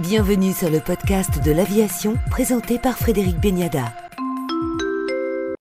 Bienvenue sur le podcast de l'aviation présenté par Frédéric Beniada.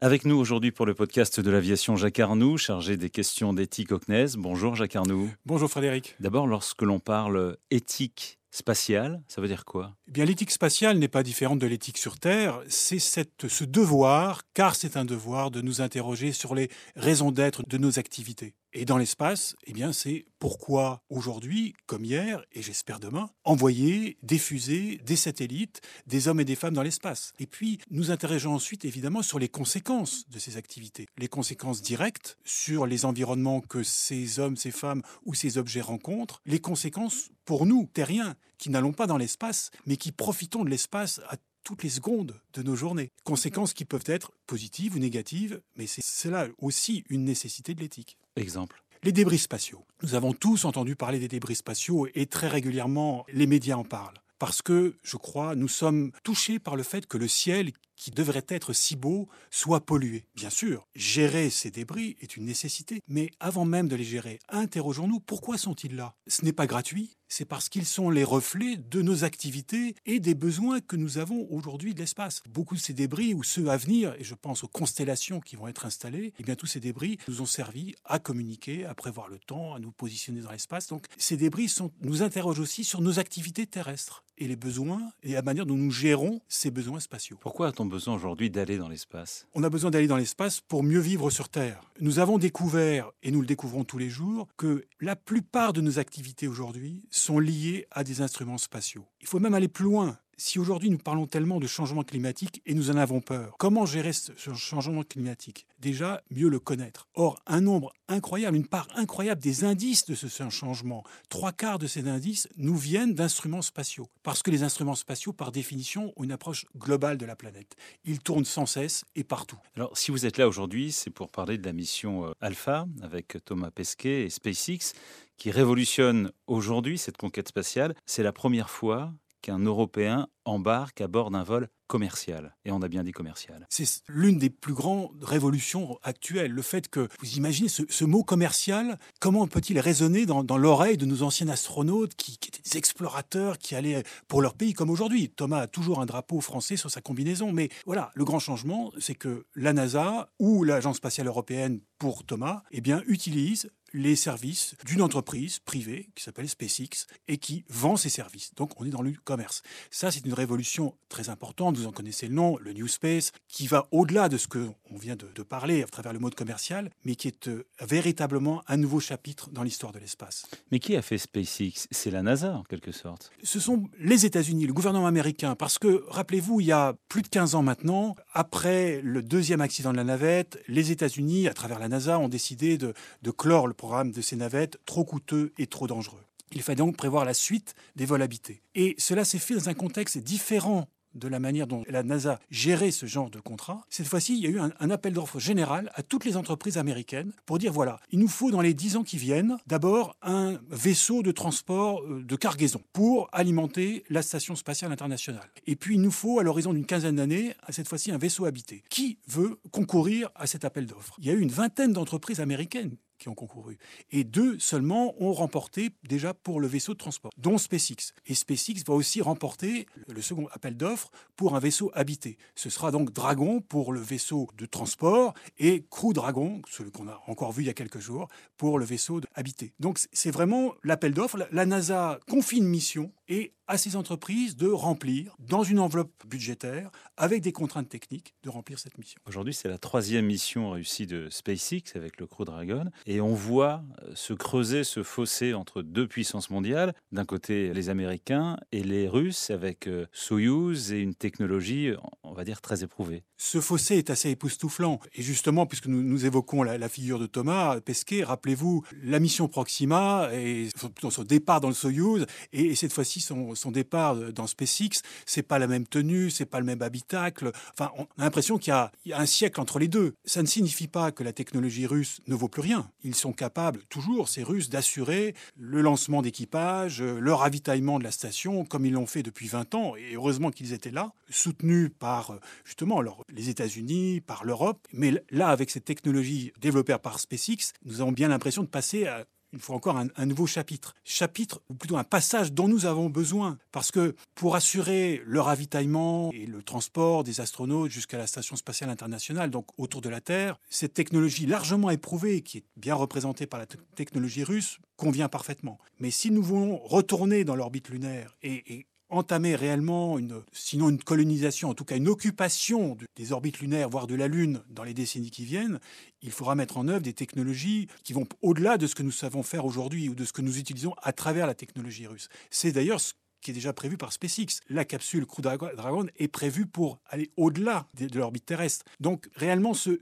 Avec nous aujourd'hui pour le podcast de l'aviation Jacques Arnoux, chargé des questions d'éthique au CNES. Bonjour Jacques Arnoux. Bonjour Frédéric. D'abord, lorsque l'on parle éthique spatiale, ça veut dire quoi? Eh bien, l'éthique spatiale n'est pas différente de l'éthique sur Terre. C'est cette, ce devoir, car c'est un devoir, de nous interroger sur les raisons d'être de nos activités. Et dans l'espace, eh bien, c'est pourquoi aujourd'hui, comme hier, et j'espère demain, envoyer, diffuser des satellites, des hommes et des femmes dans l'espace. Et puis, nous interrogeons ensuite, évidemment, sur les conséquences de ces activités. Les conséquences directes sur les environnements que ces hommes, ces femmes ou ces objets rencontrent. Les conséquences pour nous, terriens, qui n'allons pas dans l'espace, mais qui profitons de l'espace à toutes les secondes de nos journées. Conséquences qui peuvent être positives ou négatives, mais c'est là aussi une nécessité de l'éthique. Exemple les débris spatiaux. Nous avons tous entendu parler des débris spatiaux et très régulièrement les médias en parlent. Parce que, je crois, nous sommes touchés par le fait que le ciel, qui devrait être si beau, soit pollué. Bien sûr, gérer ces débris est une nécessité, mais avant même de les gérer, interrogeons-nous pourquoi sont-ils là? Ce n'est pas gratuit, c'est parce qu'ils sont les reflets de nos activités et des besoins que nous avons aujourd'hui de l'espace. Beaucoup de ces débris, ou ceux à venir, et je pense aux constellations qui vont être installées, et eh bien tous ces débris nous ont servi à communiquer, à prévoir le temps, à nous positionner dans l'espace. Donc ces débris nous interrogent aussi sur nos activités terrestres et les besoins et la manière dont nous gérons ces besoins spatiaux. Pourquoi a-t-on besoin aujourd'hui d'aller dans l'espace? On a besoin d'aller dans l'espace pour mieux vivre sur Terre. Nous avons découvert, et nous le découvrons tous les jours, que la plupart de nos activités aujourd'hui sont liées à des instruments spatiaux. Il faut même aller plus loin. Si aujourd'hui nous parlons tellement de changement climatique et nous en avons peur, comment gérer ce changement climatique? Déjà, mieux le connaître. Or, un nombre incroyable, une part incroyable des indices de ce changement, trois quarts de ces indices nous viennent d'instruments spatiaux. Parce que les instruments spatiaux, par définition, ont une approche globale de la planète. Ils tournent sans cesse et partout. Alors, si vous êtes là aujourd'hui, c'est pour parler de la mission euh, Alpha avec Thomas Pesquet et SpaceX qui révolutionne aujourd'hui cette conquête spatiale. C'est la première fois qu'un Européen embarque à bord d'un vol commercial. Et on a bien dit commercial. C'est l'une des plus grandes révolutions actuelles. Le fait que, vous imaginez ce, mot commercial, comment peut-il résonner dans, l'oreille de nos anciens astronautes qui, étaient des explorateurs, qui allaient pour leur pays comme aujourd'hui? Thomas a toujours un drapeau français sur sa combinaison. Mais voilà, le grand changement, c'est que la NASA ou l'Agence spatiale européenne pour Thomas, eh bien, utilise les services d'une entreprise privée qui s'appelle SpaceX et qui vend ses services. Donc on est dans le commerce. Ça, c'est une révolution très importante. Vous en connaissez le nom, le New Space, qui va au-delà de ce que on vient de, parler à travers le mode commercial, mais qui est euh, véritablement un nouveau chapitre dans l'histoire de l'espace. Mais qui a fait SpaceX? C'est la NASA, en quelque sorte. Ce sont les États-Unis, le gouvernement américain, parce que, rappelez-vous, il y a plus de 15 ans maintenant, après le deuxième accident de la navette, les États-Unis, à travers la NASA, ont décidé de, de clore le programme de ces navettes trop coûteux et trop dangereux. Il fallait donc prévoir la suite des vols habités. Et cela s'est fait dans un contexte différent de la manière dont la NASA gérait ce genre de contrat. Cette fois-ci, il y a eu un, appel d'offres général à toutes les entreprises américaines pour dire voilà, il nous faut dans les dix ans qui viennent d'abord un vaisseau de transport euh, de cargaison pour alimenter la station spatiale internationale. Et puis il nous faut à l'horizon d'une quinzaine d'années, cette fois-ci, un vaisseau habité. Qui veut concourir à cet appel d'offres? Il y a eu une vingtaine d'entreprises américaines qui ont concouru. Et deux seulement ont remporté déjà pour le vaisseau de transport, dont SpaceX. Et SpaceX va aussi remporter le second appel d'offres pour un vaisseau habité. Ce sera donc Dragon pour le vaisseau de transport et Crew Dragon, celui qu'on a encore vu il y a quelques jours, pour le vaisseau habité. Donc c'est vraiment l'appel d'offres. La NASA confie une mission et à ces entreprises de remplir, dans une enveloppe budgétaire, avec des contraintes techniques, de remplir cette mission. Aujourd'hui, c'est la troisième mission réussie de SpaceX avec le Crew Dragon. Et on voit euh, se creuser ce fossé entre deux puissances mondiales. D'un côté, les Américains et les Russes avec euh, Soyuz et une technologie, on va dire, très éprouvée. Ce fossé est assez époustouflant. Et justement, puisque nous, nous évoquons la, figure de Thomas Pesquet, rappelez-vous, la mission Proxima et son, départ dans le Soyuz, et, et cette fois-ci son, son départ dans SpaceX, c'est pas la même tenue, c'est pas le même habitacle. Enfin, on a l'impression qu'il y, a un siècle entre les deux. Ça ne signifie pas que la technologie russe ne vaut plus rien. Ils sont capables, toujours, ces Russes, d'assurer le lancement d'équipage, le ravitaillement de la station, comme ils l'ont fait depuis 20 ans. Et heureusement qu'ils étaient là, soutenus par, justement, les États-Unis, par l'Europe. Mais là, avec cette technologie développée par SpaceX, nous avons bien l'impression de passer à une fois encore un, nouveau chapitre. Chapitre, ou plutôt un passage dont nous avons besoin. Parce que pour assurer le ravitaillement et le transport des astronautes jusqu'à la Station spatiale internationale, donc autour de la Terre, cette technologie largement éprouvée, qui est bien représentée par la technologie russe, convient parfaitement. Mais si nous voulons retourner dans l'orbite lunaire et, entamer réellement une, sinon une colonisation, en tout cas une occupation des orbites lunaires, voire de la Lune dans les décennies qui viennent, il faudra mettre en œuvre des technologies qui vont au-delà de ce que nous savons faire aujourd'hui ou de ce que nous utilisons à travers la technologie russe. C'est d'ailleurs ce qui est déjà prévu par SpaceX. La capsule Crew Dragon est prévue pour aller au-delà de, l'orbite terrestre. Donc réellement, ce,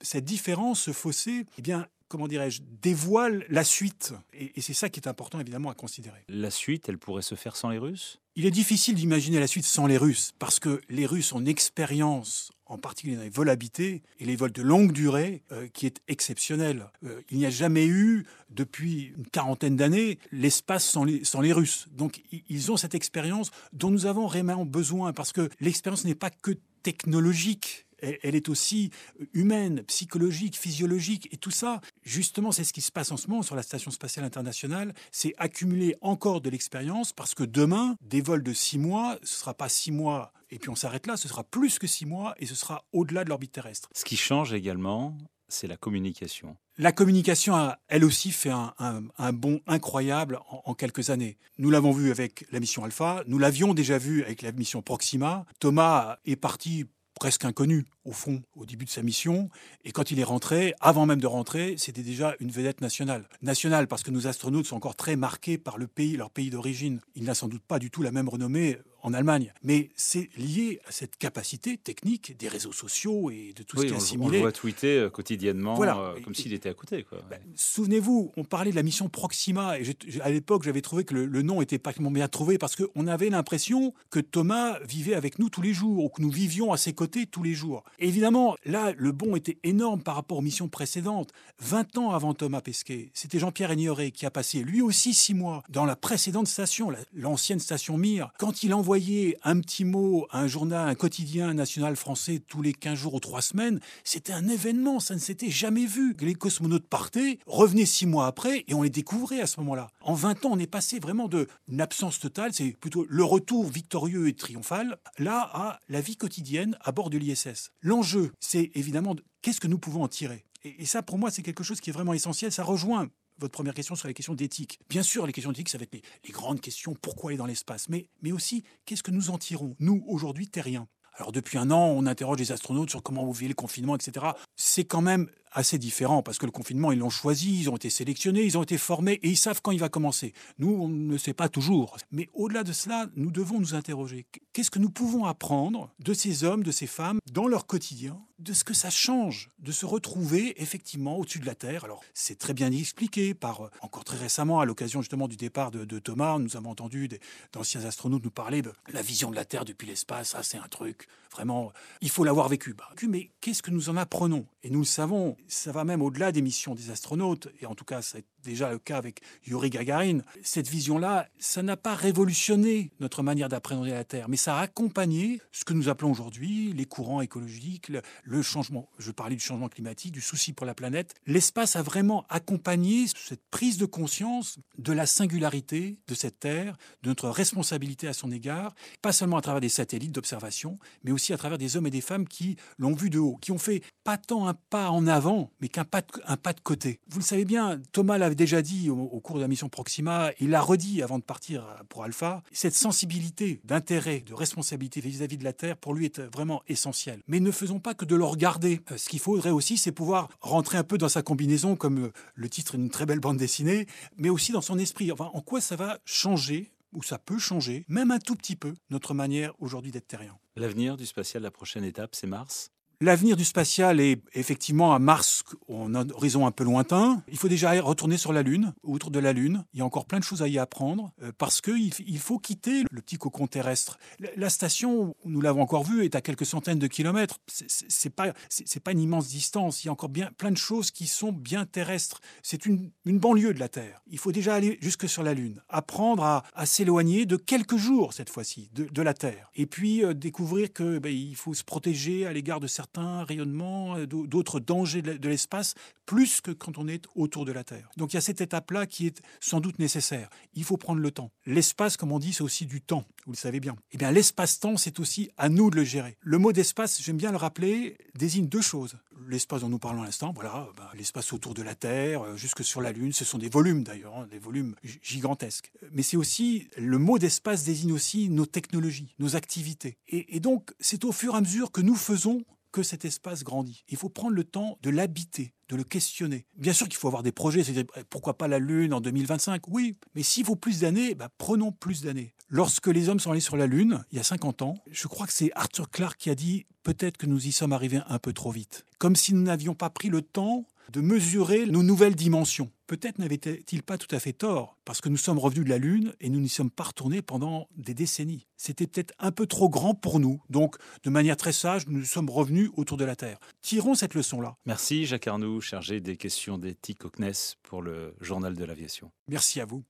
cette différence, ce fossé, eh bien, comment dirais-je, dévoile la suite. Et, c'est ça qui est important évidemment à considérer. La suite, elle pourrait se faire sans les Russes? Il est difficile d'imaginer la suite sans les Russes, parce que les Russes ont une expérience, en particulier dans les vols habités et les vols de longue durée, euh, qui est exceptionnelle. Euh, il n'y a jamais eu, depuis une quarantaine d'années, l'espace sans les, sans les Russes. Donc ils ont cette expérience dont nous avons vraiment besoin, parce que l'expérience n'est pas que technologique elle, est aussi humaine, psychologique, physiologique, et tout ça, justement, c'est ce qui se passe en ce moment sur la Station spatiale internationale, c'est accumuler encore de l'expérience, parce que demain, des vols de six mois, ce ne sera pas six mois et puis on s'arrête là, ce sera plus que six mois, et ce sera au-delà de l'orbite terrestre. Ce qui change également, c'est la communication. La communication a, elle aussi, fait un, bond incroyable en, en, quelques années. Nous l'avons vu avec la mission Alpha, nous l'avions déjà vu avec la mission Proxima. Thomas est parti presque inconnu au fond au début de sa mission. Et quand il est rentré, avant même de rentrer, c'était déjà une vedette nationale. Nationale parce que nos astronautes sont encore très marqués par le pays, leur pays d'origine. Il n'a sans doute pas du tout la même renommée en Allemagne. Mais c'est lié à cette capacité technique des réseaux sociaux et de tout ce qui est assimilé. On le voit tweeter euh, quotidiennement euh, comme s'il était à côté. Ben, souvenez-vous, on parlait de la mission Proxima. Et à l'époque, j'avais trouvé que le, nom était pas bien trouvé parce qu'on avait l'impression que Thomas vivait avec nous tous les jours ou que nous vivions à ses côtés tous les jours. évidemment, là, le bond était énorme par rapport aux missions précédentes. 20 ans avant Thomas Pesquet, c'était Jean-Pierre Ignoré qui a passé lui aussi six mois dans la précédente station, l'ancienne station Mir. Quand il envoie envoyer un petit mot à un journal, un quotidien national français tous les 15 jours ou 3 semaines, c'était un événement, ça ne s'était jamais vu. Les cosmonautes partaient, revenaient 6 mois après et on les découvrait à ce moment-là. En 20 ans, on est passé vraiment d'une absence totale, c'est plutôt le retour victorieux et triomphal, là à la vie quotidienne à bord de l'ISS. L'enjeu, c'est évidemment qu'est-ce que nous pouvons en tirer et, ça, pour moi, c'est quelque chose qui est vraiment essentiel. Ça rejoint votre première question sur les questions d'éthique. Bien sûr, les questions d'éthique, ça va être les, grandes questions, pourquoi aller dans l'espace, mais, mais aussi, qu'est-ce que nous en tirons, nous, aujourd'hui, terriens? Alors depuis un an, on interroge les astronautes sur comment vous vivez le confinement, etc. C'est quand même assez différent parce que le confinement, ils l'ont choisi, ils ont été sélectionnés, ils ont été formés et ils savent quand il va commencer. Nous, on ne sait pas toujours. Mais au-delà de cela, nous devons nous interroger. Qu'est-ce que nous pouvons apprendre de ces hommes, de ces femmes, dans leur quotidien, de ce que ça change de se retrouver effectivement au-dessus de la Terre? Alors, c'est très bien expliqué par, euh, encore très récemment, à l'occasion justement du départ de, Thomas, nous avons entendu d'anciens astronautes nous parler de la vision de la Terre depuis l'espace. Ça, c'est un truc, vraiment, il faut l'avoir vécu. Bah, mais qu'est-ce que nous en apprenons? Et nous le savons, ça va même au-delà des missions des astronautes, et en tout cas c'est déjà le cas avec Yuri Gagarin. Cette vision-là, ça n'a pas révolutionné notre manière d'appréhender la Terre, mais ça a accompagné ce que nous appelons aujourd'hui les courants écologiques, le, changement, je parlais du changement climatique, du souci pour la planète. L'espace a vraiment accompagné cette prise de conscience de la singularité de cette Terre, de notre responsabilité à son égard, pas seulement à travers des satellites d'observation, mais aussi à travers des hommes et des femmes qui l'ont vu de haut, qui ont fait pas tant un pas en avant, mais qu'un pas, de, pas de côté. Vous le savez bien, Thomas l'avait déjà dit au, cours de la mission Proxima, il l'a redit avant de partir pour Alpha, cette sensibilité d'intérêt, de responsabilité vis-à-vis de la Terre, pour lui est vraiment essentielle. Mais ne faisons pas que de le regarder. Euh, ce qu'il faudrait aussi, c'est pouvoir rentrer un peu dans sa combinaison, comme euh, le titre d'une très belle bande dessinée, mais aussi dans son esprit. Enfin, en quoi ça va changer ou ça peut changer, même un tout petit peu, notre manière aujourd'hui d'être terrien? L'avenir du spatial, la prochaine étape, c'est Mars? L'avenir du spatial est effectivement à Mars, en horizon un peu lointain. Il faut déjà retourner sur la Lune, autour de la Lune. Il y a encore plein de choses à y apprendre euh, parce qu'il il faut quitter le petit cocon terrestre. La station, nous l'avons encore vu, est à quelques centaines de kilomètres. C'est pas pas une immense distance. Il y a encore bien plein de choses qui sont bien terrestres. C'est une, une banlieue de la Terre. Il faut déjà aller jusque sur la Lune, apprendre à, s'éloigner de quelques jours cette fois-ci de, de, la Terre, et puis euh, découvrir que ben, il faut se protéger à l'égard de certains certains rayonnements, euh, d'autres dangers de l'espace, plus que quand on est autour de la Terre. Donc il y a cette étape-là qui est sans doute nécessaire. Il faut prendre le temps. L'espace, comme on dit, c'est aussi du temps, vous le savez bien. Eh bien, l'espace-temps, c'est aussi à nous de le gérer. Le mot d'espace, j'aime bien le rappeler, désigne deux choses. L'espace dont nous parlons à l'instant, voilà, bah, l'espace autour de la Terre, euh, jusque sur la Lune, ce sont des volumes d'ailleurs, hein, des volumes gigantesques. Mais c'est aussi, le mot d'espace désigne aussi nos technologies, nos activités. et donc, c'est au fur et à mesure que nous faisons que cet espace grandit. Il faut prendre le temps de l'habiter, de le questionner. Bien sûr qu'il faut avoir des projets, c'est eh, pourquoi pas la Lune en 2025 Oui, mais s'il faut plus d'années, bah, prenons plus d'années. Lorsque les hommes sont allés sur la Lune, il y a 50 ans, je crois que c'est Arthur Clarke qui a dit peut-être que nous y sommes arrivés un peu trop vite. Comme si nous n'avions pas pris le temps de mesurer nos nouvelles dimensions. Peut-être n'avait-il pas tout à fait tort, parce que nous sommes revenus de la Lune et nous n'y sommes pas retournés pendant des décennies. C'était peut-être un peu trop grand pour nous, donc de manière très sage, nous sommes revenus autour de la Terre. Tirons cette leçon-là. Merci Jacques Arnoux, chargé des questions d'éthique au CNES pour le Journal de l'aviation. Merci à vous.